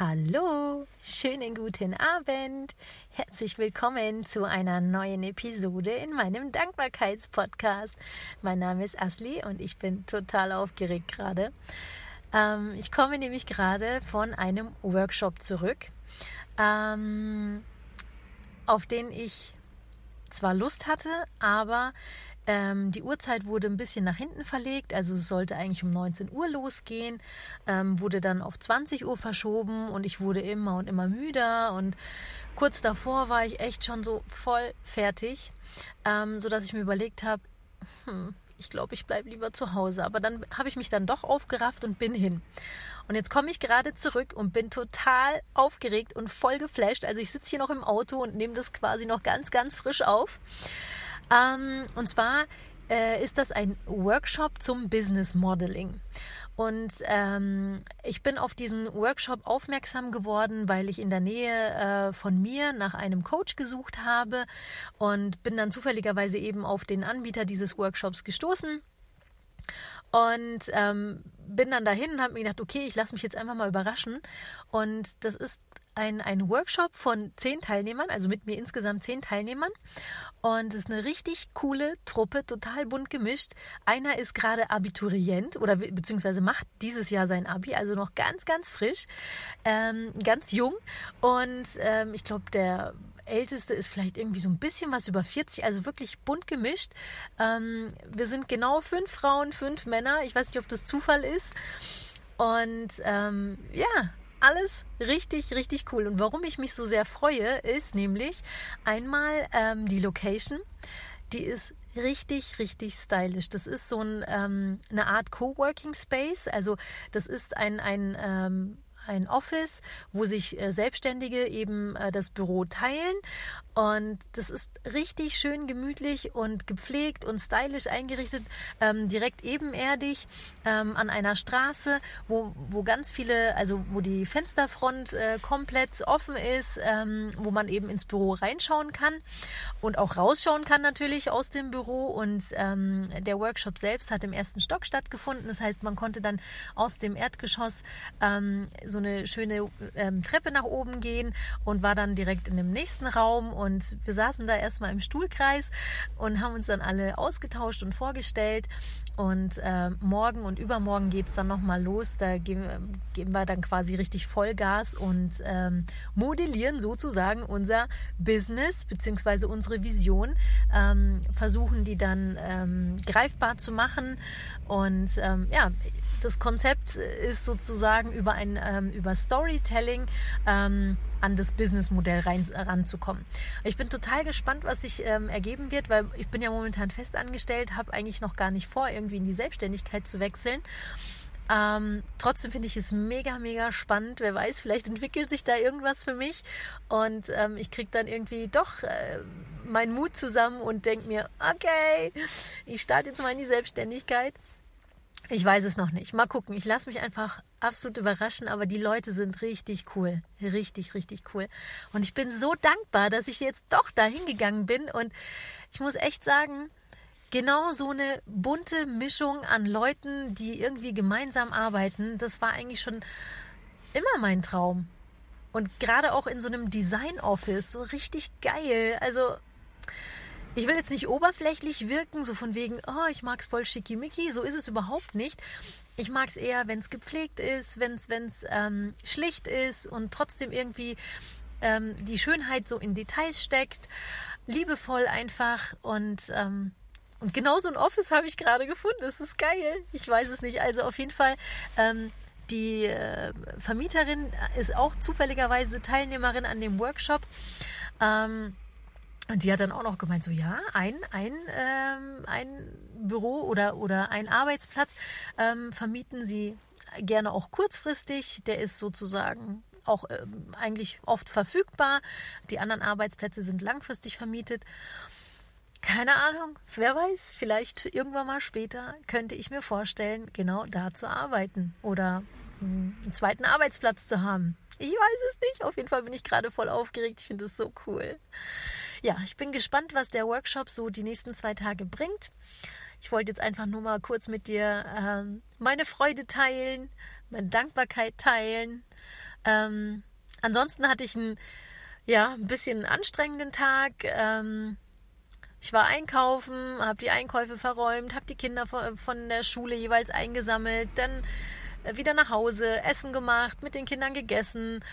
Hallo, schönen guten Abend. Herzlich willkommen zu einer neuen Episode in meinem Dankbarkeitspodcast. Mein Name ist Asli und ich bin total aufgeregt gerade. Ähm, ich komme nämlich gerade von einem Workshop zurück, ähm, auf den ich zwar Lust hatte, aber ähm, die Uhrzeit wurde ein bisschen nach hinten verlegt, also es sollte eigentlich um 19 Uhr losgehen, ähm, wurde dann auf 20 Uhr verschoben und ich wurde immer und immer müder und kurz davor war ich echt schon so voll fertig, ähm, sodass ich mir überlegt habe, hm, ich glaube, ich bleibe lieber zu Hause. Aber dann habe ich mich dann doch aufgerafft und bin hin. Und jetzt komme ich gerade zurück und bin total aufgeregt und voll geflasht. Also ich sitze hier noch im Auto und nehme das quasi noch ganz, ganz frisch auf. Ähm, und zwar äh, ist das ein Workshop zum Business Modeling. Und ähm, ich bin auf diesen Workshop aufmerksam geworden, weil ich in der Nähe äh, von mir nach einem Coach gesucht habe und bin dann zufälligerweise eben auf den Anbieter dieses Workshops gestoßen. Und ähm, bin dann dahin und habe mir gedacht, okay, ich lasse mich jetzt einfach mal überraschen. Und das ist ein, ein Workshop von zehn Teilnehmern, also mit mir insgesamt zehn Teilnehmern. Und es ist eine richtig coole Truppe, total bunt gemischt. Einer ist gerade Abiturient oder beziehungsweise macht dieses Jahr sein Abi, also noch ganz, ganz frisch, ähm, ganz jung. Und ähm, ich glaube, der Älteste ist vielleicht irgendwie so ein bisschen was über 40, also wirklich bunt gemischt. Ähm, wir sind genau fünf Frauen, fünf Männer. Ich weiß nicht, ob das Zufall ist. Und ähm, ja, alles richtig, richtig cool. Und warum ich mich so sehr freue, ist nämlich einmal ähm, die Location. Die ist richtig, richtig stylisch. Das ist so ein, ähm, eine Art Coworking Space. Also das ist ein, ein ähm, ein Office, wo sich äh, Selbstständige eben äh, das Büro teilen. Und das ist richtig schön gemütlich und gepflegt und stylisch eingerichtet, ähm, direkt ebenerdig ähm, an einer Straße, wo, wo ganz viele, also wo die Fensterfront äh, komplett offen ist, ähm, wo man eben ins Büro reinschauen kann und auch rausschauen kann natürlich aus dem Büro. Und ähm, der Workshop selbst hat im ersten Stock stattgefunden. Das heißt, man konnte dann aus dem Erdgeschoss ähm, so so eine schöne ähm, Treppe nach oben gehen und war dann direkt in dem nächsten Raum und wir saßen da erstmal im Stuhlkreis und haben uns dann alle ausgetauscht und vorgestellt und äh, morgen und übermorgen geht es dann nochmal los. Da geben, geben, wir dann quasi richtig Vollgas und ähm, modellieren sozusagen unser Business bzw. unsere Vision, ähm, versuchen die dann ähm, greifbar zu machen. Und ähm, ja, das Konzept ist sozusagen über ein ähm, über Storytelling ähm, an das Businessmodell ranzukommen. Ich bin total gespannt, was sich ähm, ergeben wird, weil ich bin ja momentan fest angestellt, habe eigentlich noch gar nicht vor, irgendwie in die Selbstständigkeit zu wechseln. Ähm, trotzdem finde ich es mega, mega spannend. Wer weiß, vielleicht entwickelt sich da irgendwas für mich und ähm, ich kriege dann irgendwie doch äh, meinen Mut zusammen und denke mir, okay, ich starte jetzt mal in die Selbstständigkeit. Ich weiß es noch nicht. Mal gucken. Ich lasse mich einfach absolut überraschen, aber die Leute sind richtig cool. Richtig, richtig cool. Und ich bin so dankbar, dass ich jetzt doch dahin gegangen bin. Und ich muss echt sagen, genau so eine bunte Mischung an Leuten, die irgendwie gemeinsam arbeiten, das war eigentlich schon immer mein Traum. Und gerade auch in so einem Design-Office, so richtig geil. Also ich will jetzt nicht oberflächlich wirken, so von wegen, oh, ich mag es voll schickimicki, so ist es überhaupt nicht. Ich mag es eher, wenn es gepflegt ist, wenn es ähm, schlicht ist und trotzdem irgendwie ähm, die Schönheit so in Details steckt. Liebevoll einfach und ähm, und genau so ein Office habe ich gerade gefunden. Das ist geil. Ich weiß es nicht. Also auf jeden Fall, ähm, die äh, Vermieterin ist auch zufälligerweise Teilnehmerin an dem Workshop. Ähm, und die hat dann auch noch gemeint, so ja, ein, ein, ähm, ein Büro oder, oder ein Arbeitsplatz ähm, vermieten sie gerne auch kurzfristig. Der ist sozusagen auch ähm, eigentlich oft verfügbar. Die anderen Arbeitsplätze sind langfristig vermietet. Keine Ahnung, wer weiß, vielleicht irgendwann mal später könnte ich mir vorstellen, genau da zu arbeiten oder hm, einen zweiten Arbeitsplatz zu haben. Ich weiß es nicht. Auf jeden Fall bin ich gerade voll aufgeregt. Ich finde es so cool ja, ich bin gespannt, was der Workshop so die nächsten zwei Tage bringt. Ich wollte jetzt einfach nur mal kurz mit dir ähm, meine Freude teilen, meine Dankbarkeit teilen. Ähm, ansonsten hatte ich einen, ja, ein bisschen anstrengenden Tag. Ähm, ich war einkaufen, habe die Einkäufe verräumt, habe die Kinder von der Schule jeweils eingesammelt, dann wieder nach Hause, Essen gemacht, mit den Kindern gegessen,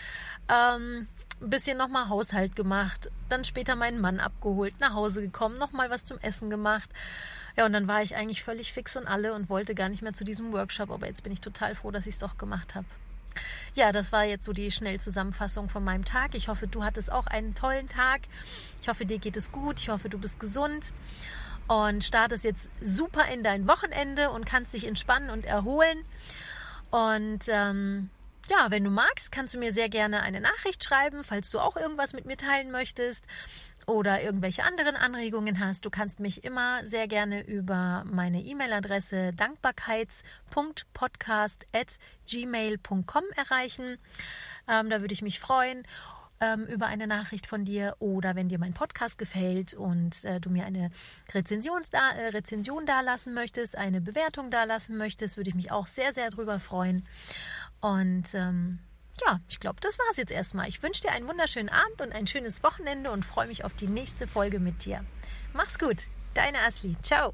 ähm, ein bisschen nochmal Haushalt gemacht, dann später meinen Mann abgeholt, nach Hause gekommen, nochmal was zum Essen gemacht. Ja, und dann war ich eigentlich völlig fix und alle und wollte gar nicht mehr zu diesem Workshop, aber jetzt bin ich total froh, dass ich es doch gemacht habe. Ja, das war jetzt so die Schnellzusammenfassung von meinem Tag. Ich hoffe, du hattest auch einen tollen Tag. Ich hoffe, dir geht es gut. Ich hoffe, du bist gesund und startest jetzt super in dein Wochenende und kannst dich entspannen und erholen. Und ähm, ja, wenn du magst, kannst du mir sehr gerne eine Nachricht schreiben, falls du auch irgendwas mit mir teilen möchtest oder irgendwelche anderen Anregungen hast, du kannst mich immer sehr gerne über meine E-Mail-Adresse dankbarkeits.podcast.gmail.com erreichen. Ähm, da würde ich mich freuen ähm, über eine Nachricht von dir oder wenn dir mein Podcast gefällt und äh, du mir eine Rezension da, äh, Rezension dalassen möchtest, eine Bewertung dalassen möchtest, würde ich mich auch sehr, sehr drüber freuen. Und ähm, ja, ich glaube, das war es jetzt erstmal. Ich wünsche dir einen wunderschönen Abend und ein schönes Wochenende und freue mich auf die nächste Folge mit dir. Mach's gut, deine Asli. Ciao.